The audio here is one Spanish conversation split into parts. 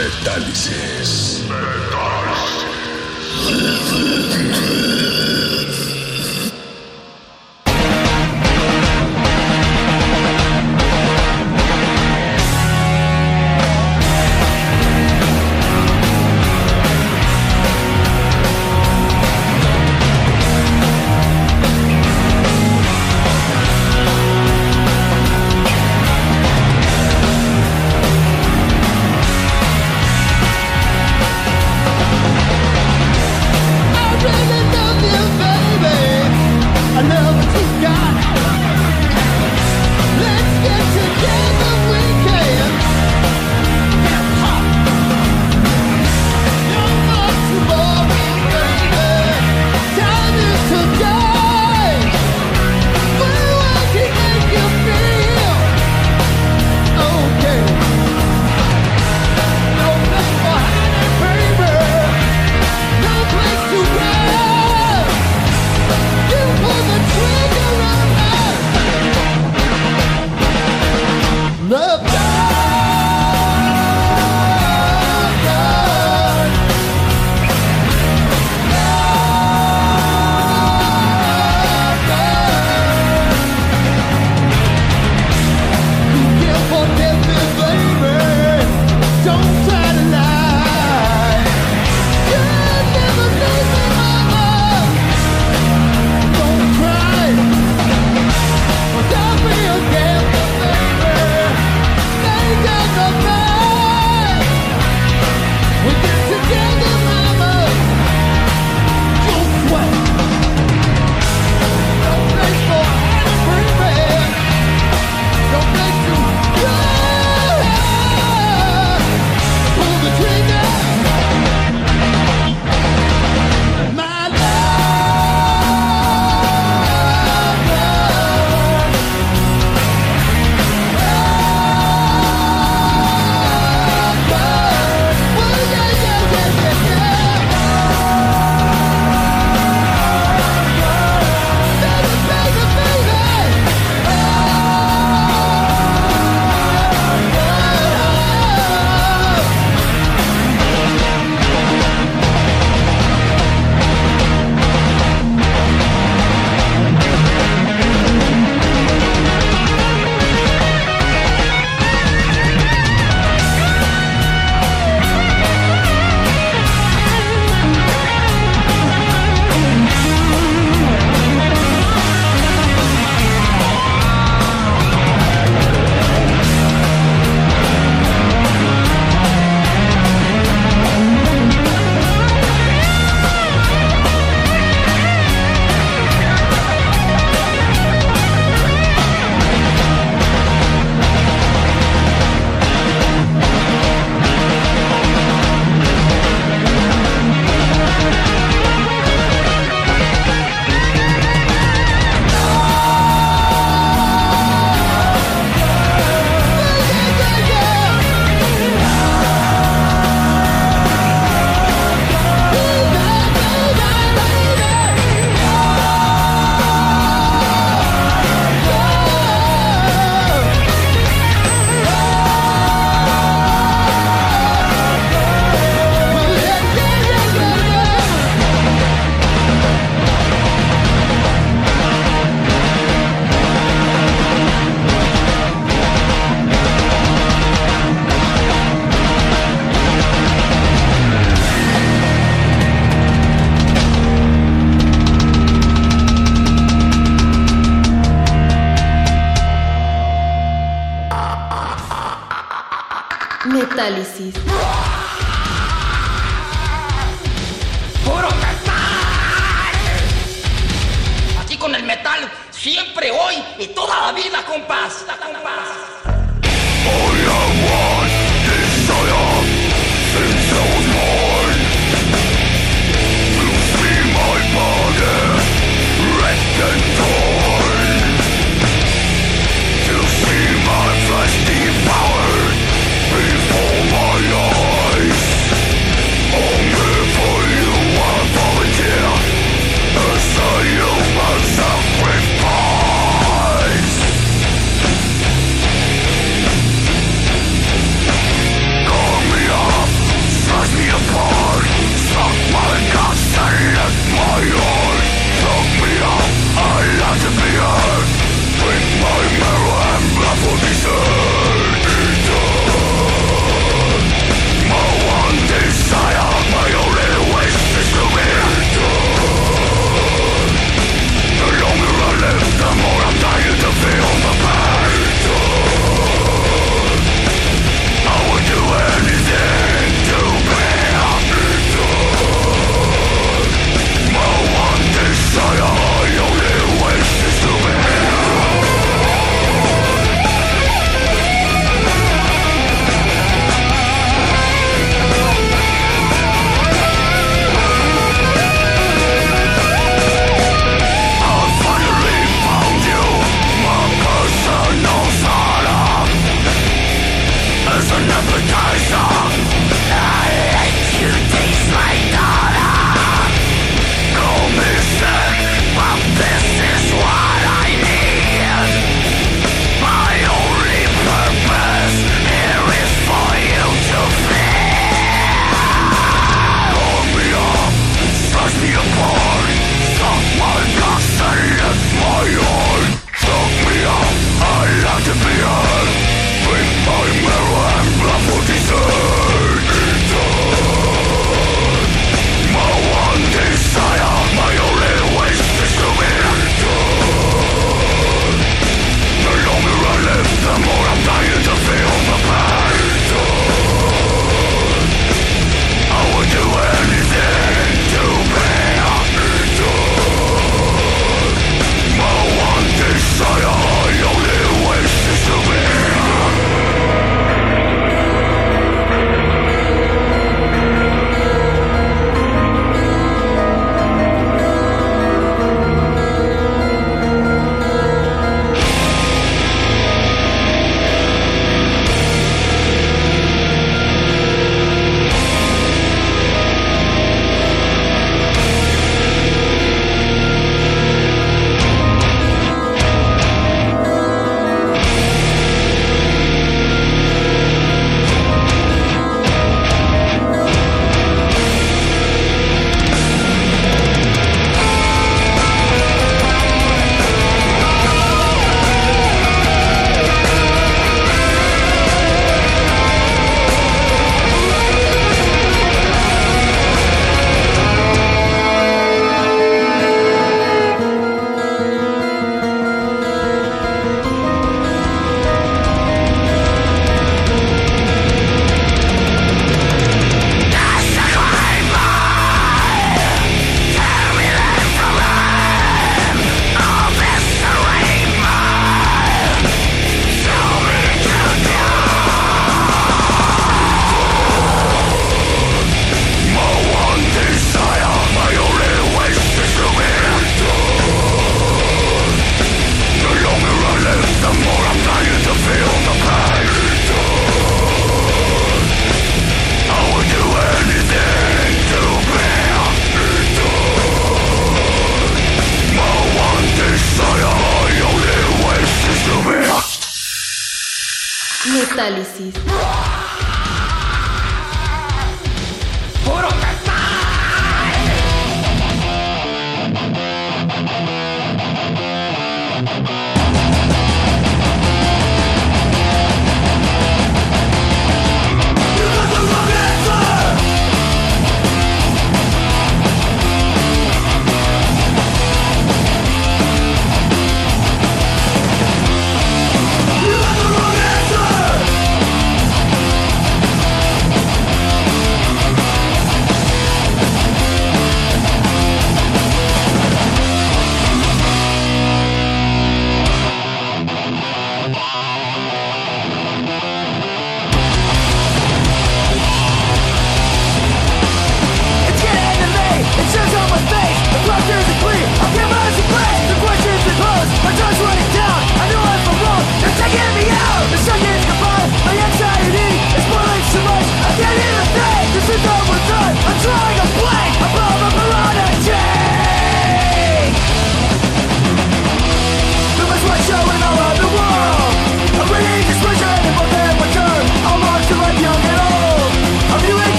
Metálisis. Metálisis.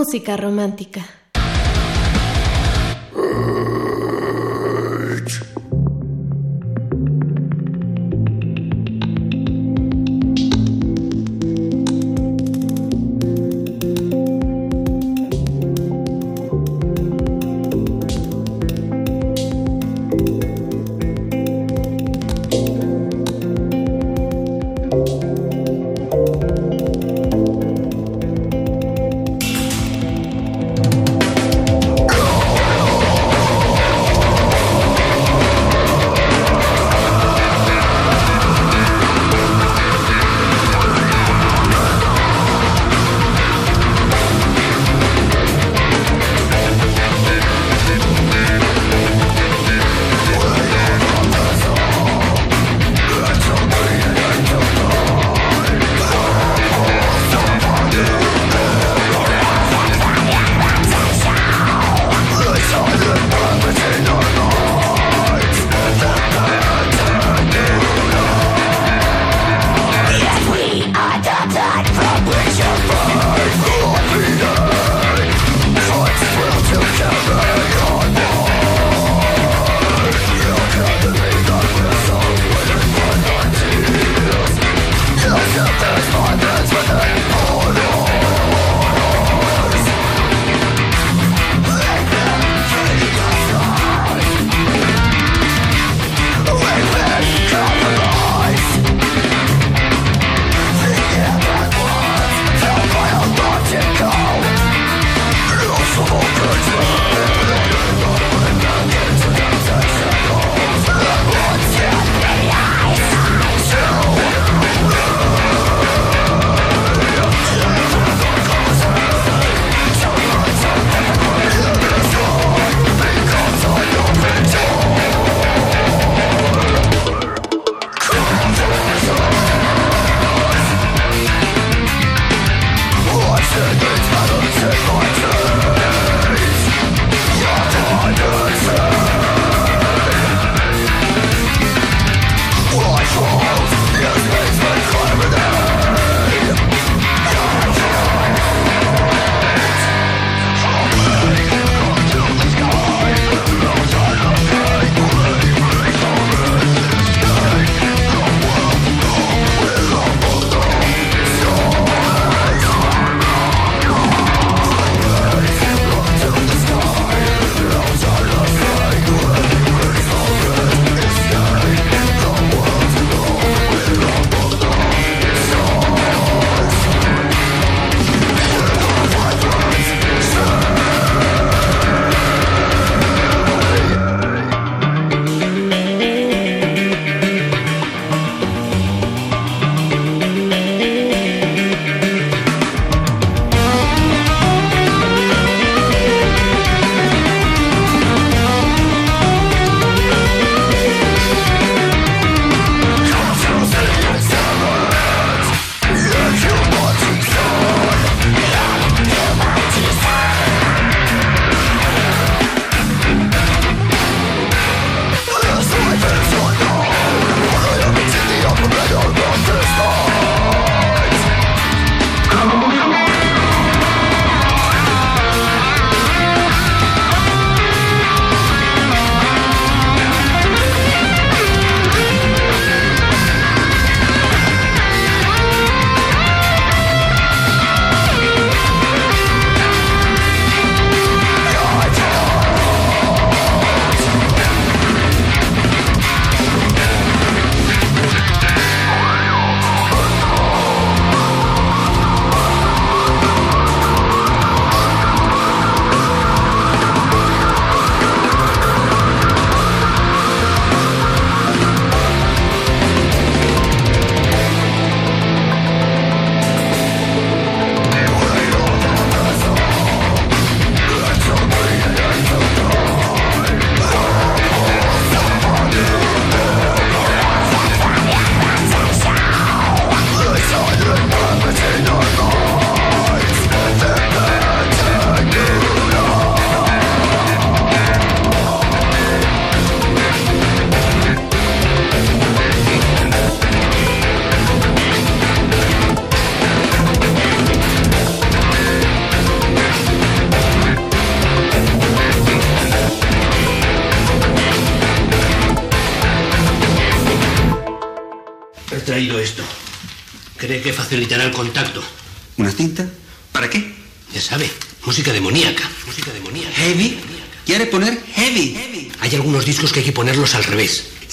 Música romántica.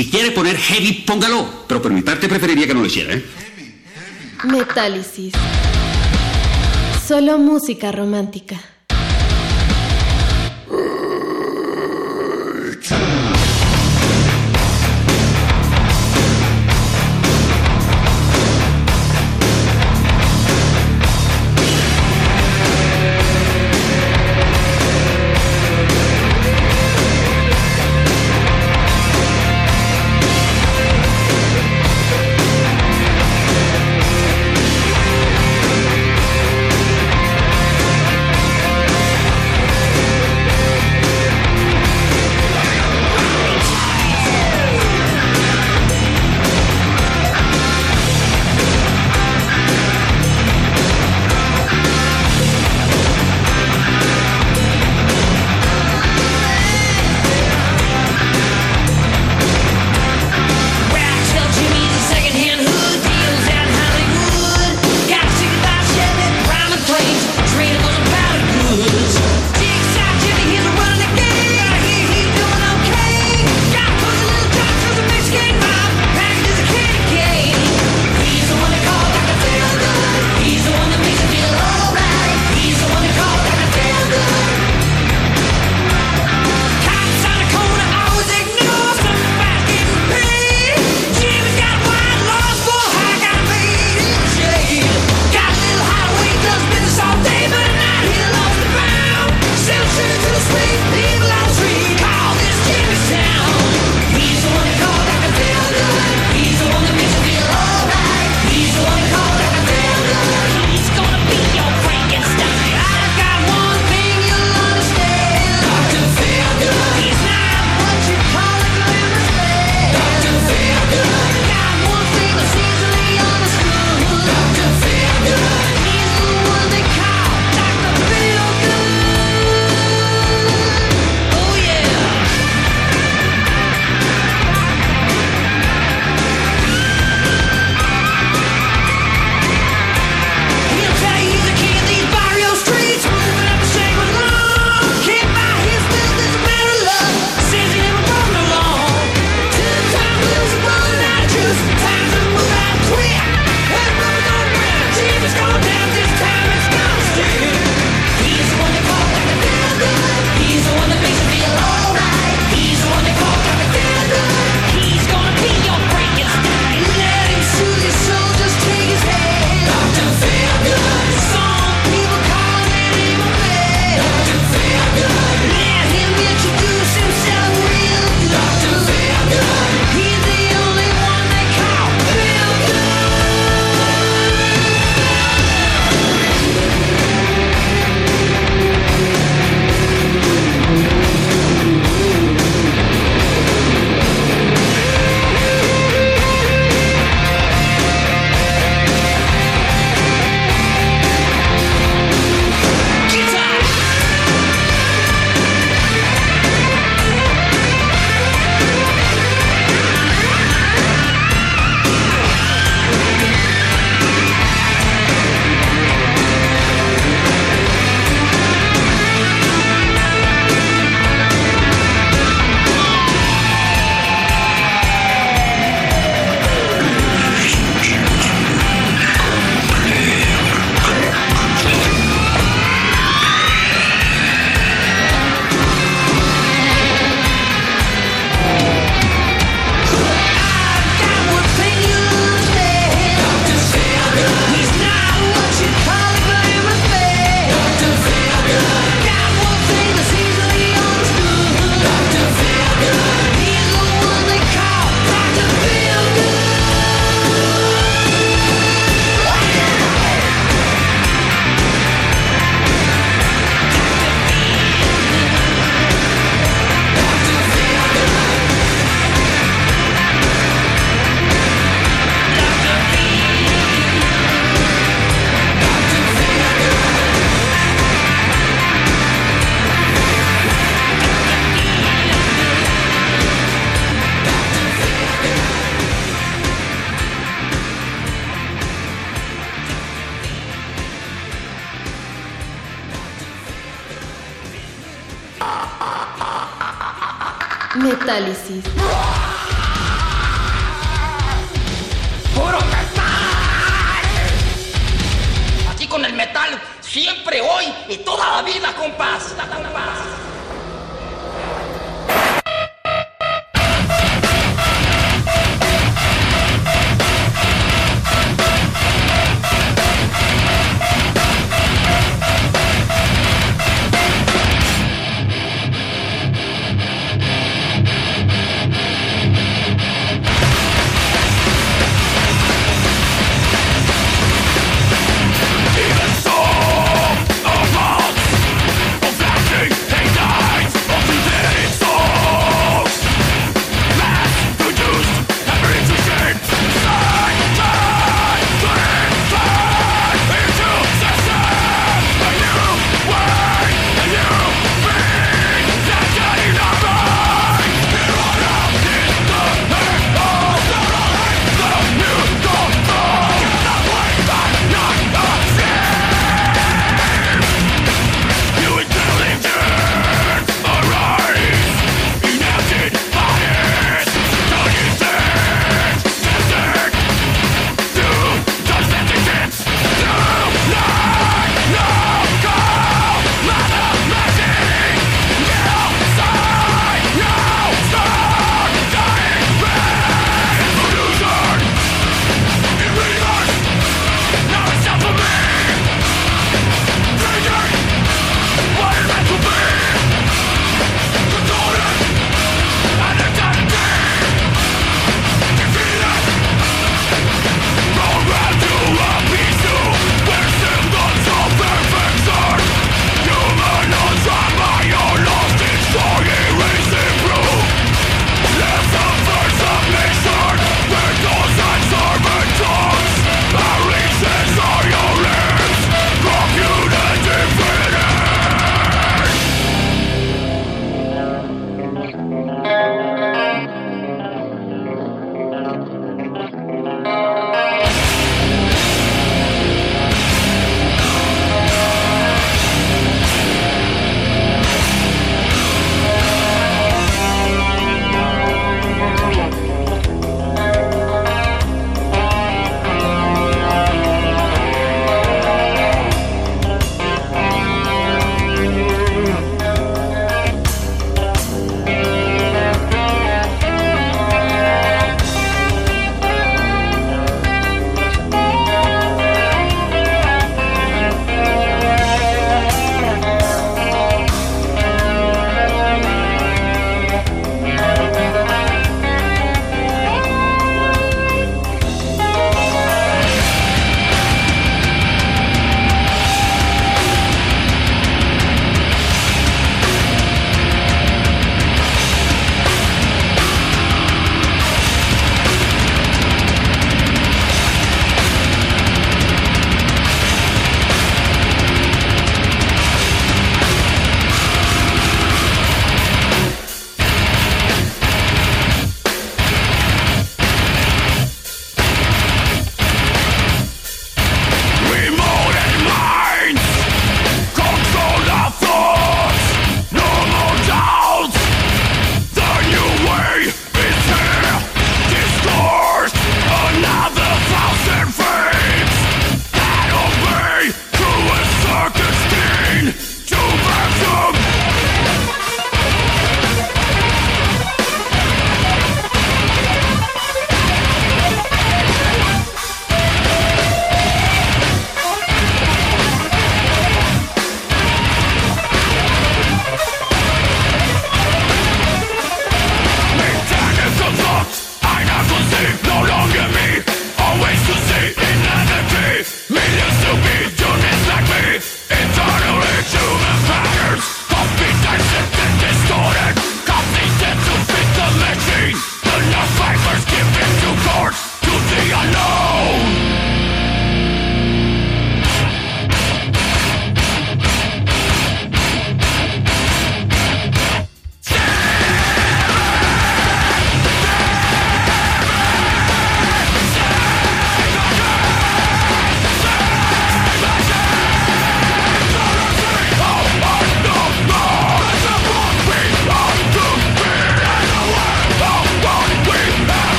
Si quiere poner heavy, póngalo. Pero por mi parte preferiría que no lo hiciera, ¿eh? Metálisis. Solo música romántica.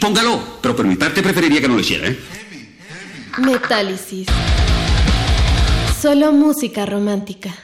póngalo. Pero por mi parte preferiría que no lo hiciera, ¿eh? Metálisis. Solo música romántica.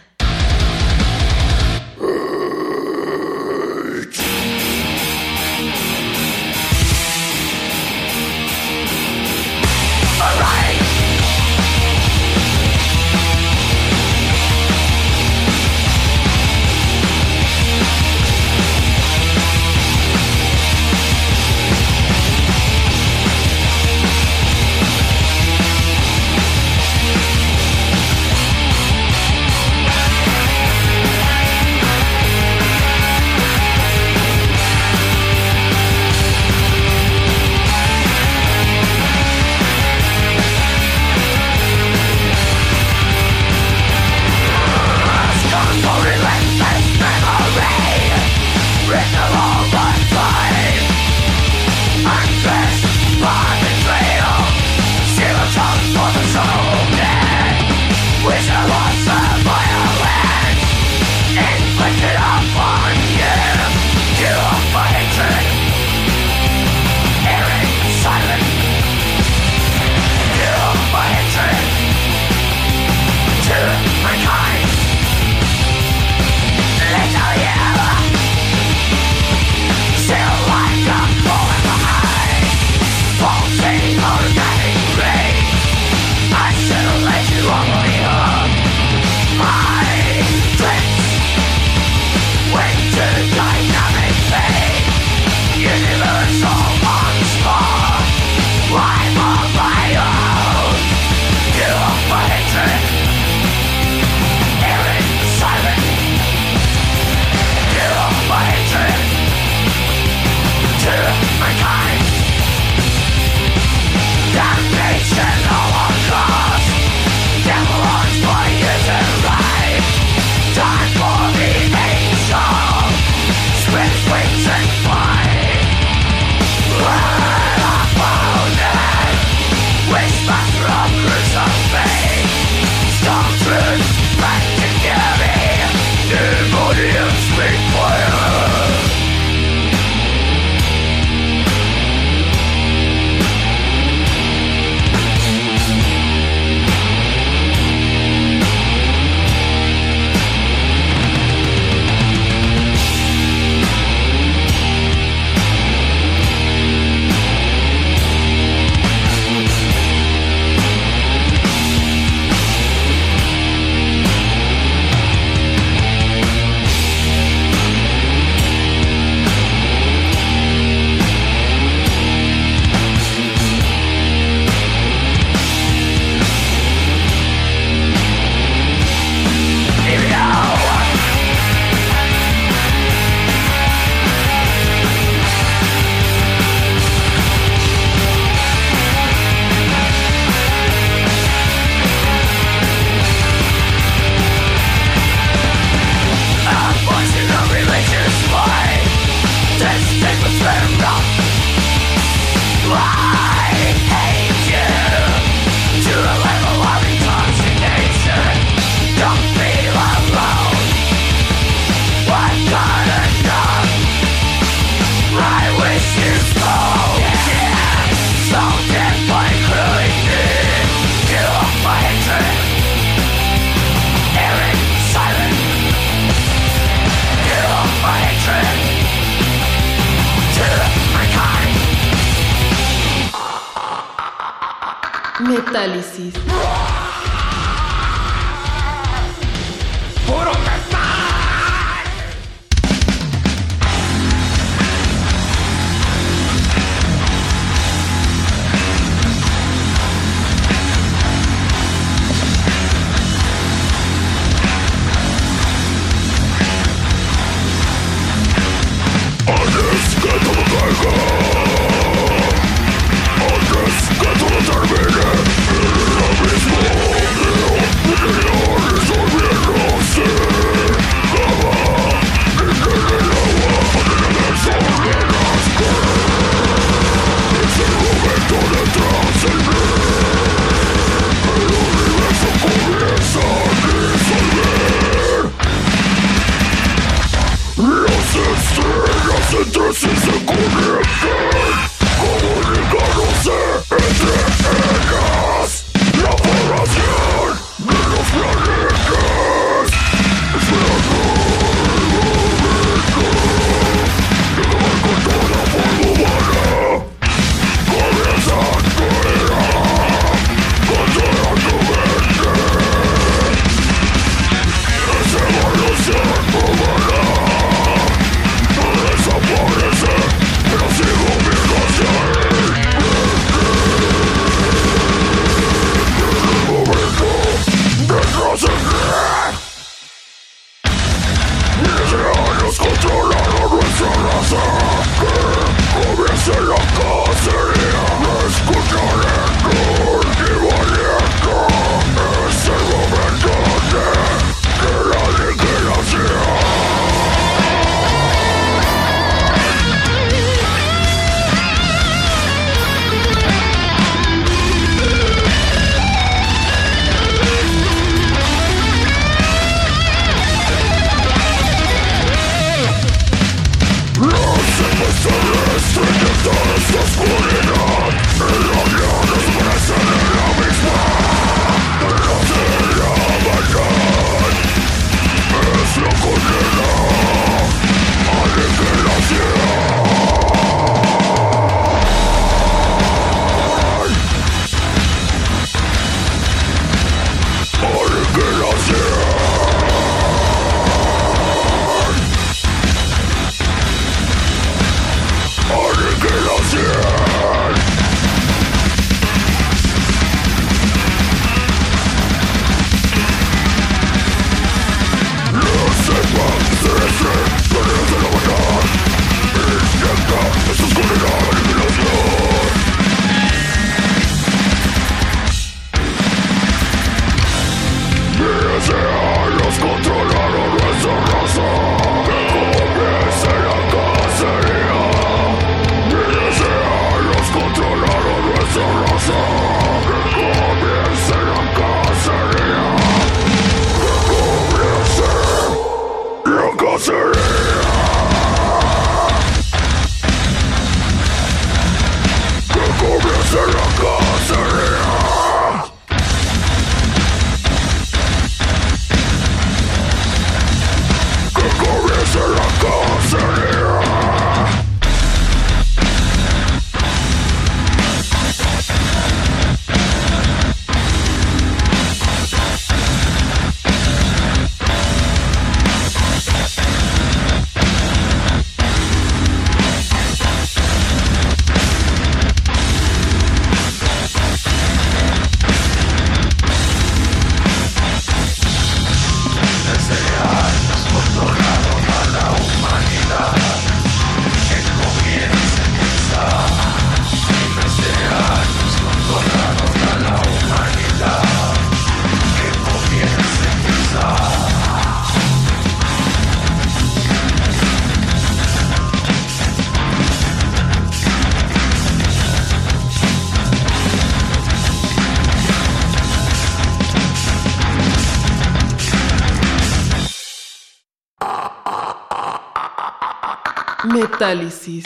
Metálisis.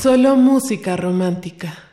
Solo música romántica.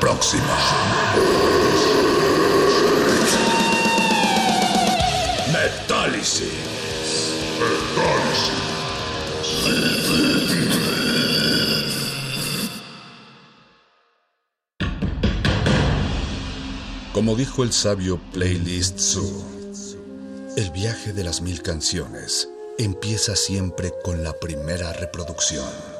Próxima. Metálisis. Como dijo el sabio Playlist Zoo, el viaje de las mil canciones empieza siempre con la primera reproducción.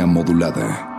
Modulada.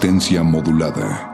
Resistencia modulada.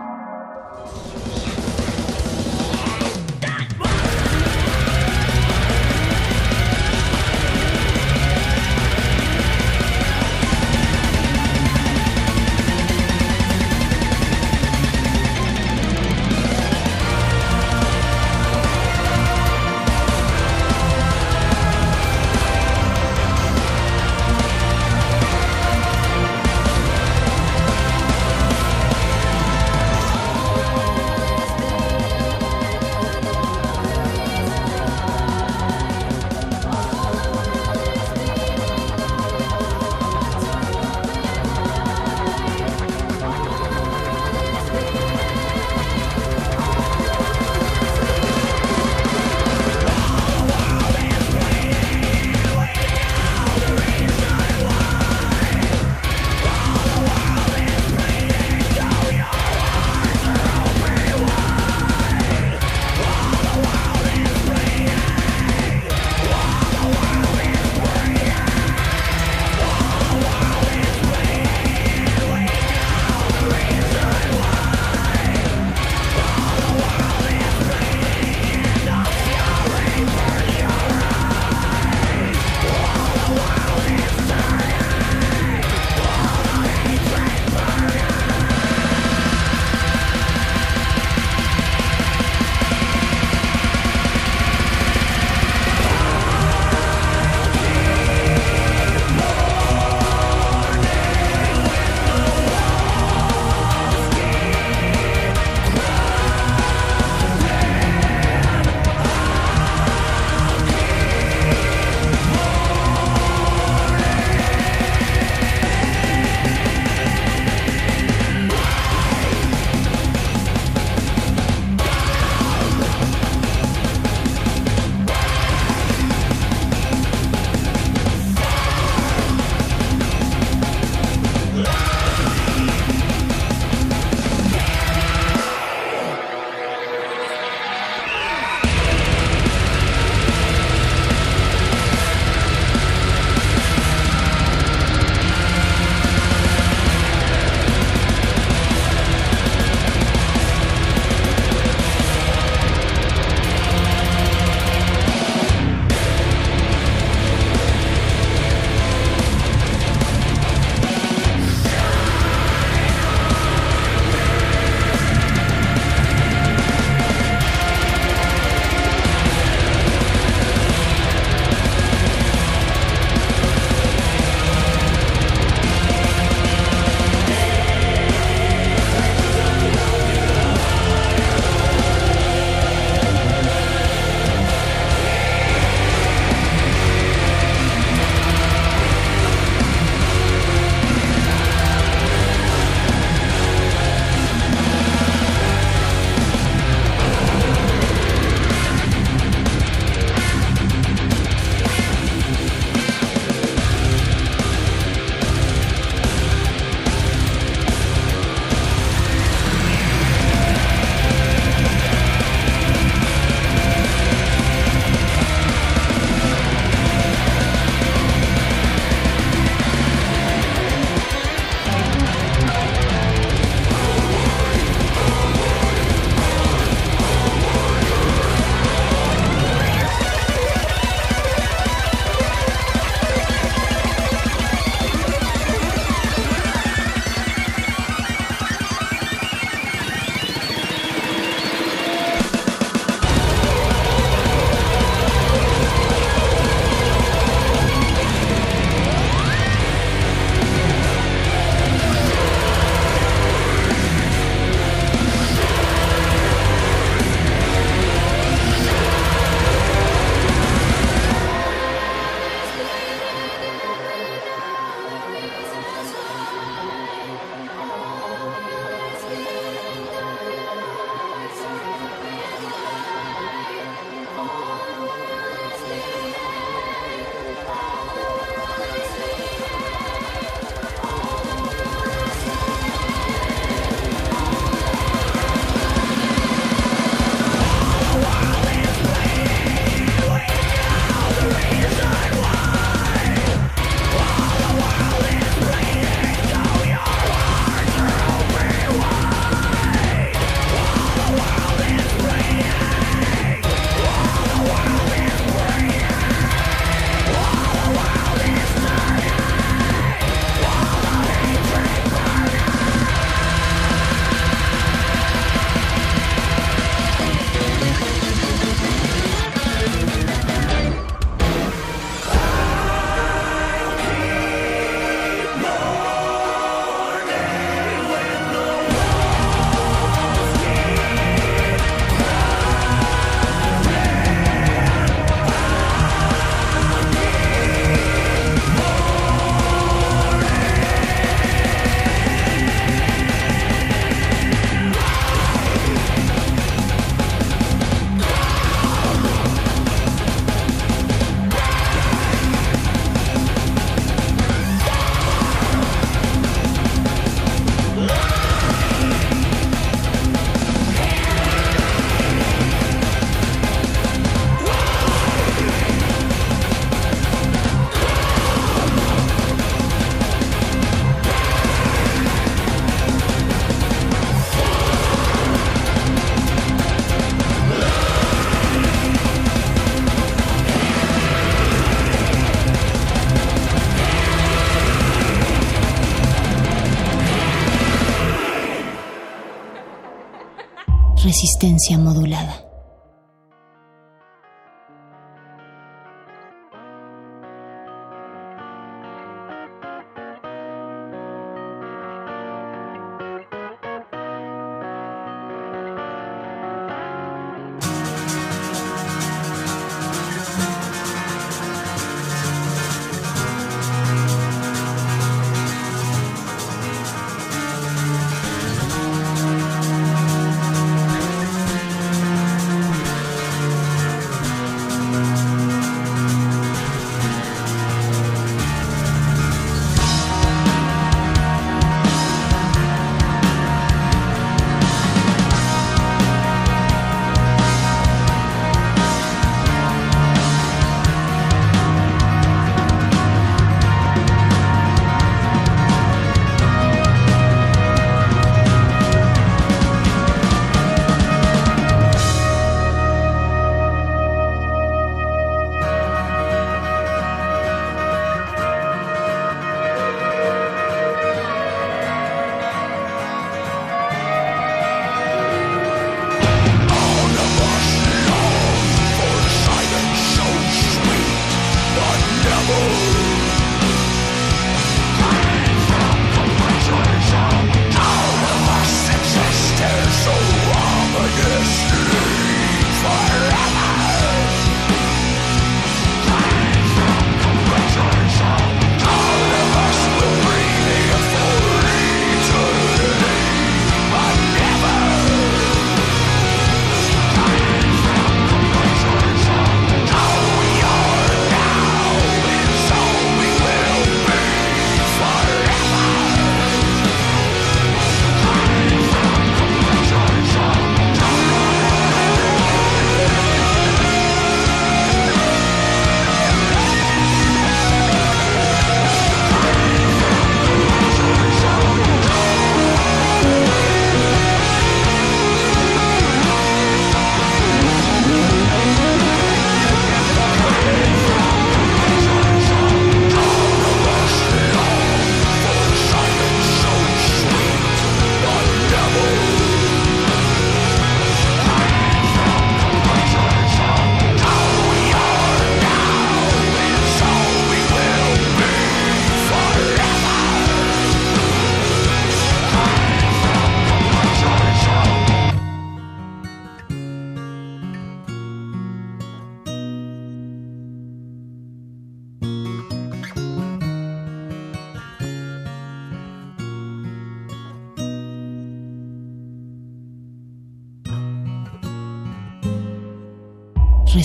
Resistencia modulada.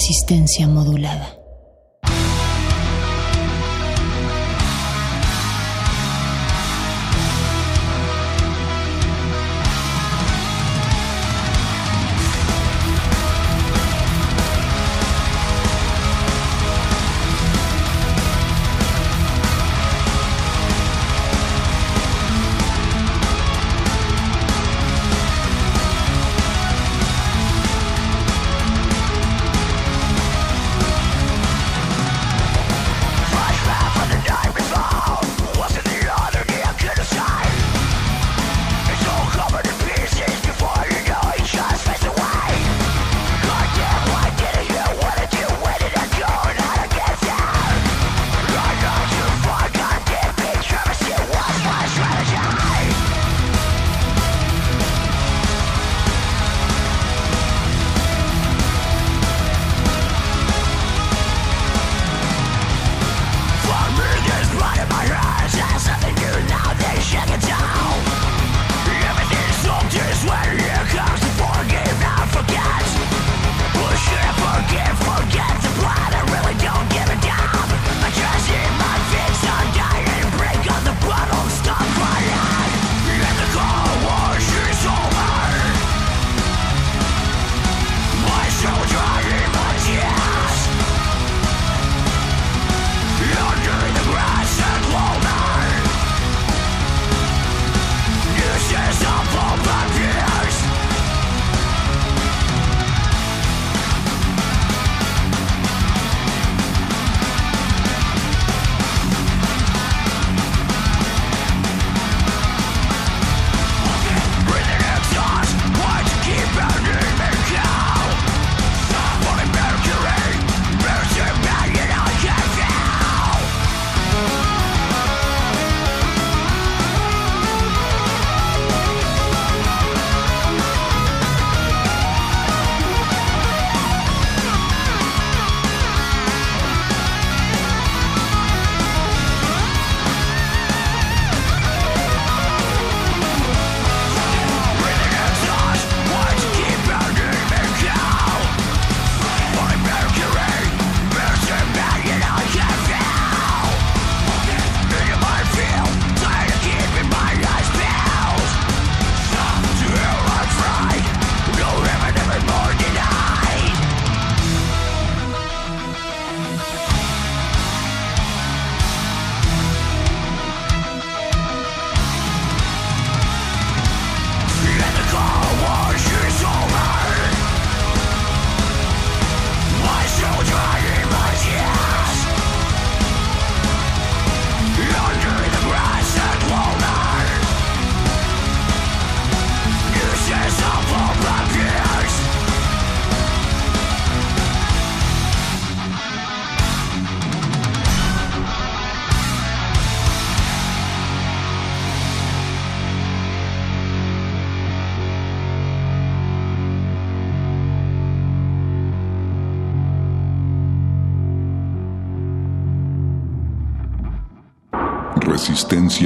Resistencia modulada.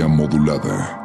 Modulada.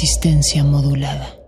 Resistencia modulada.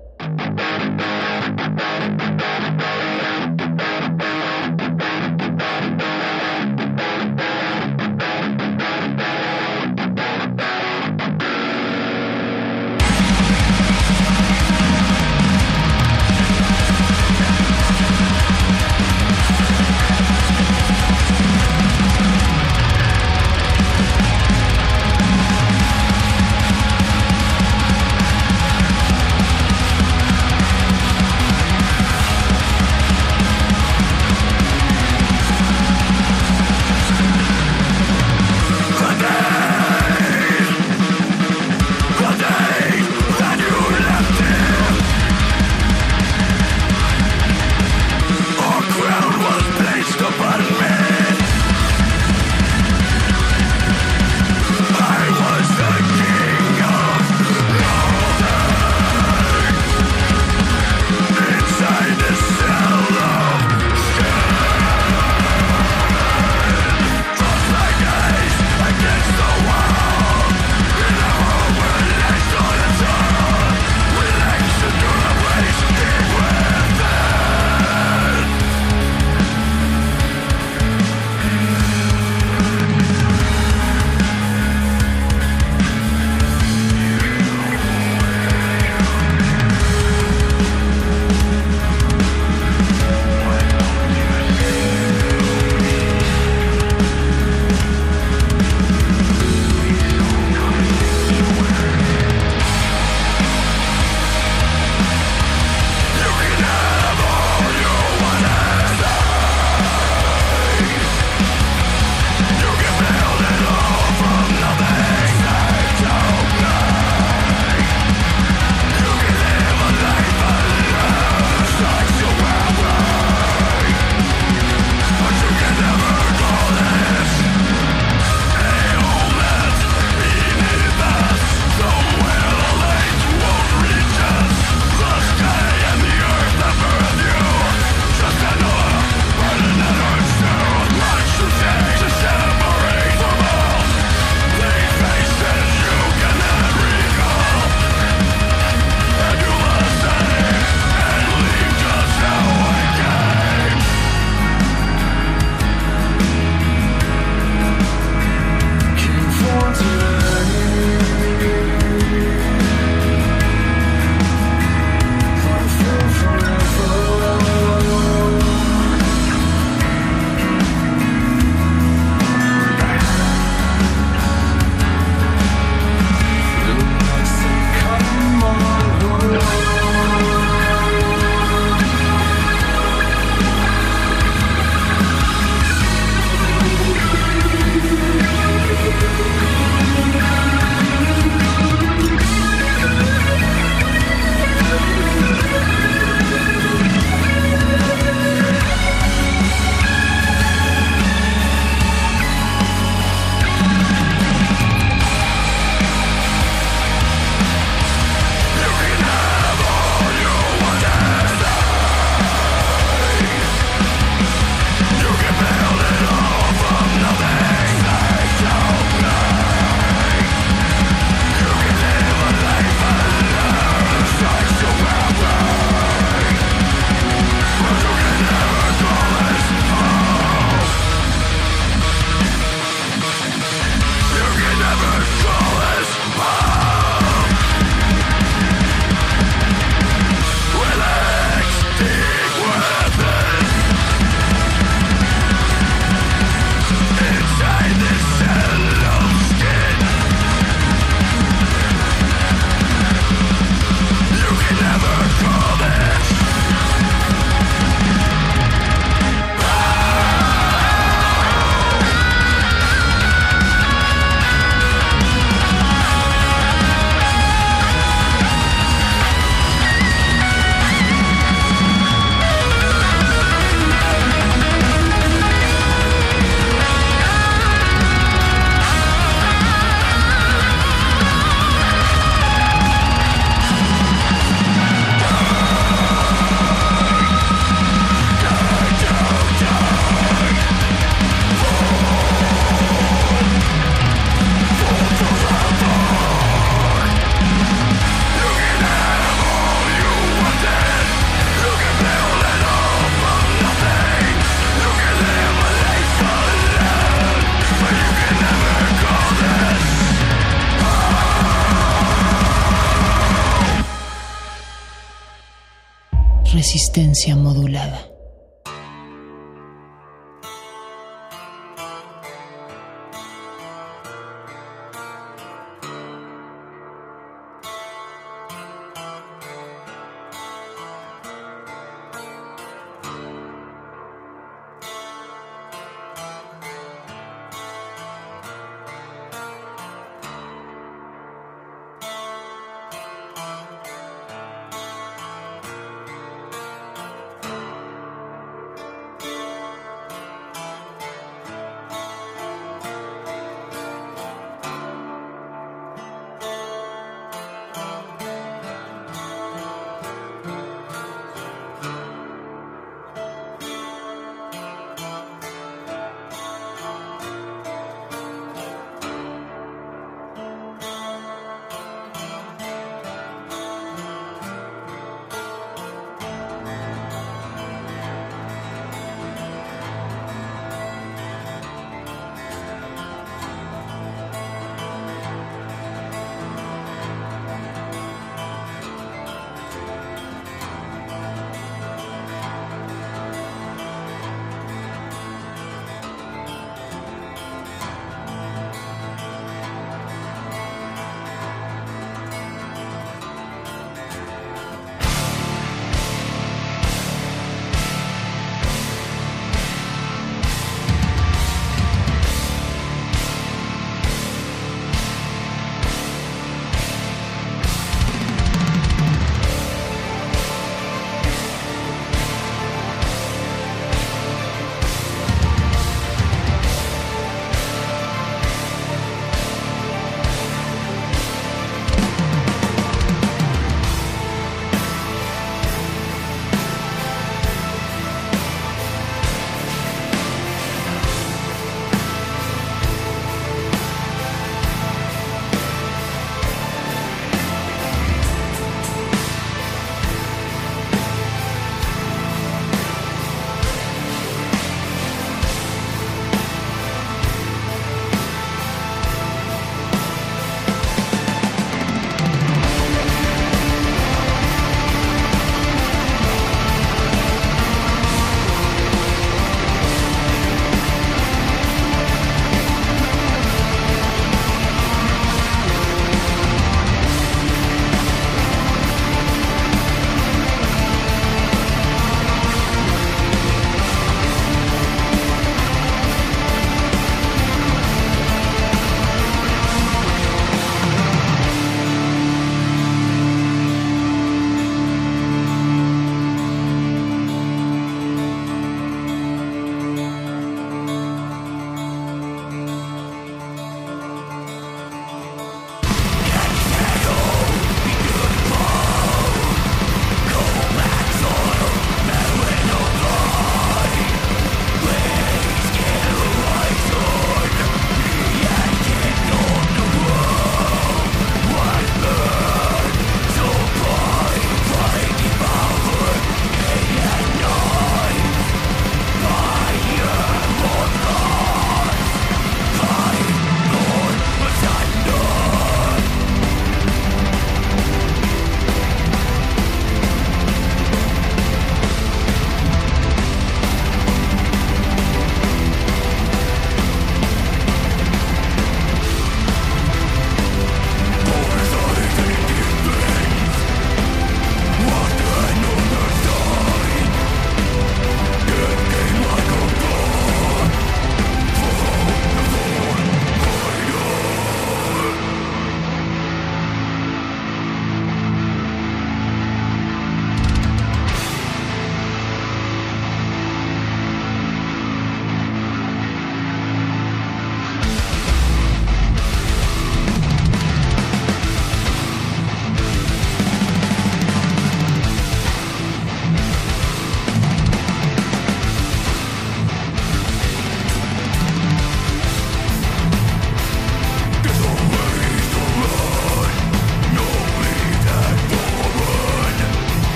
Resistencia modulada.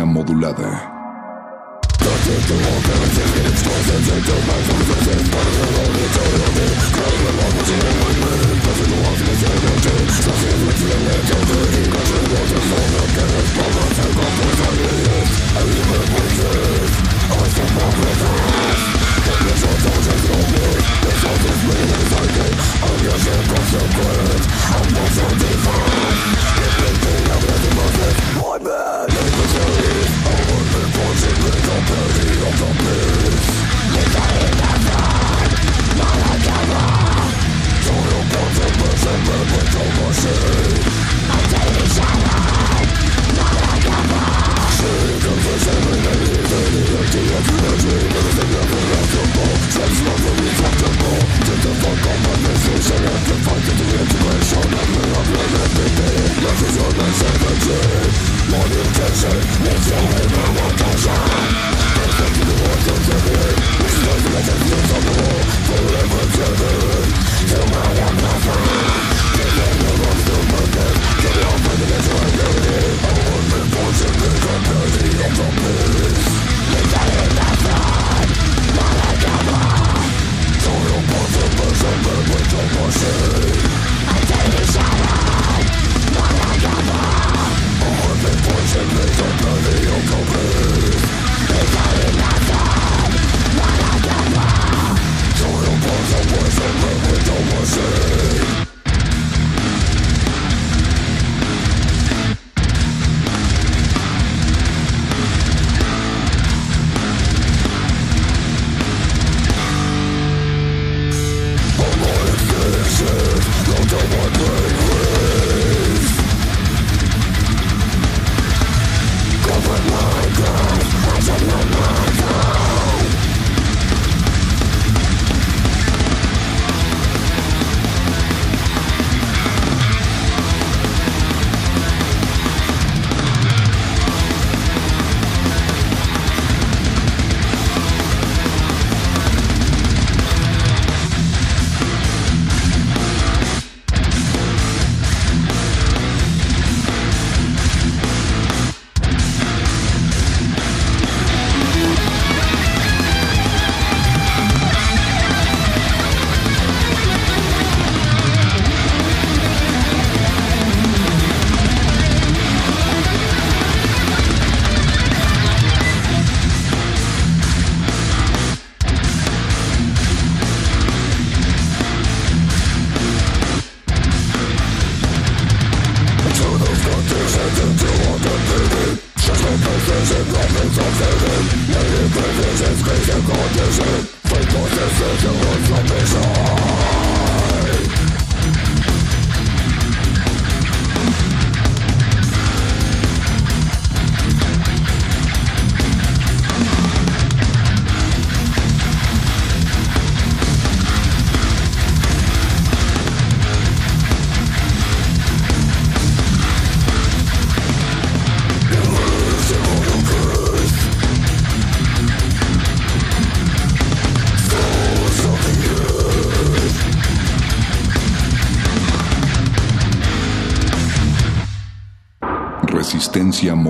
Modulada.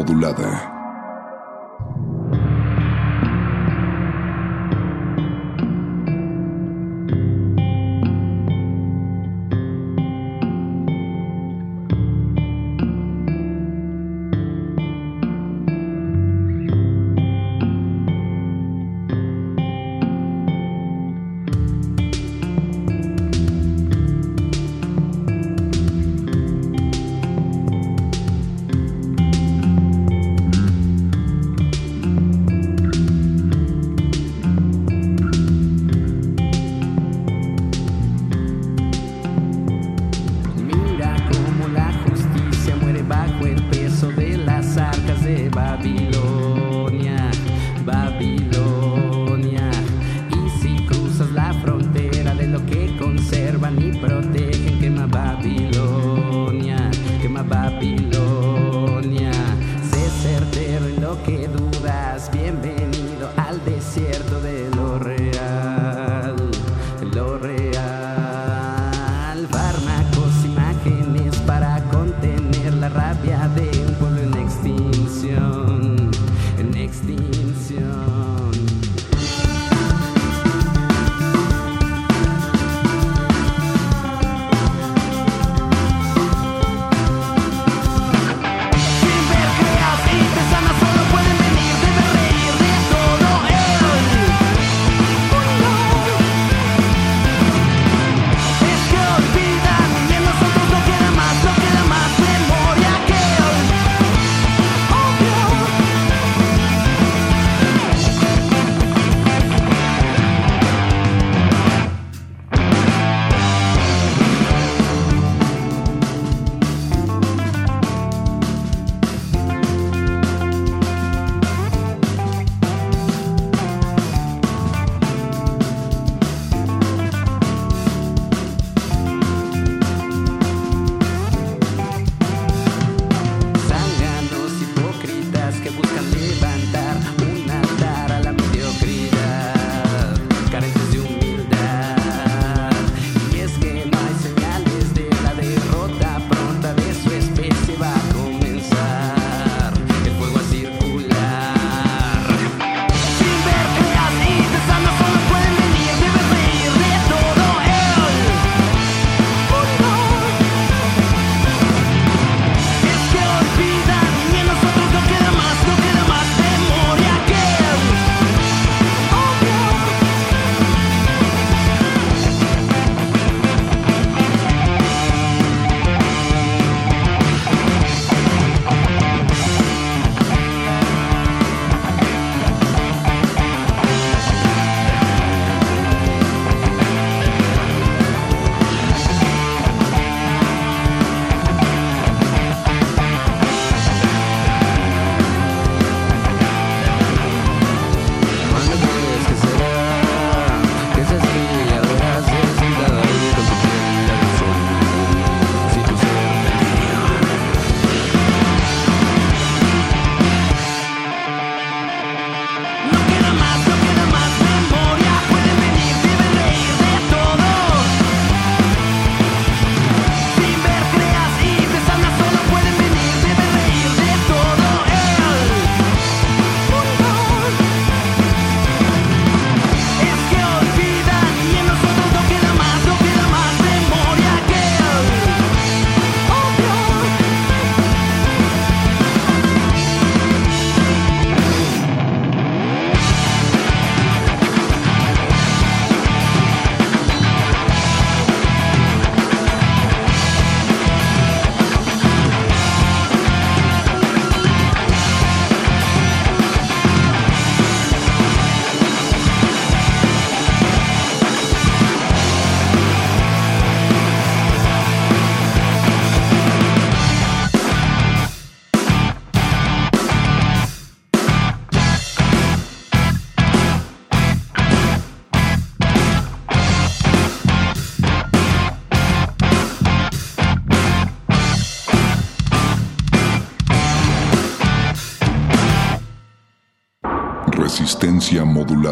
Modulada.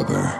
Resistencia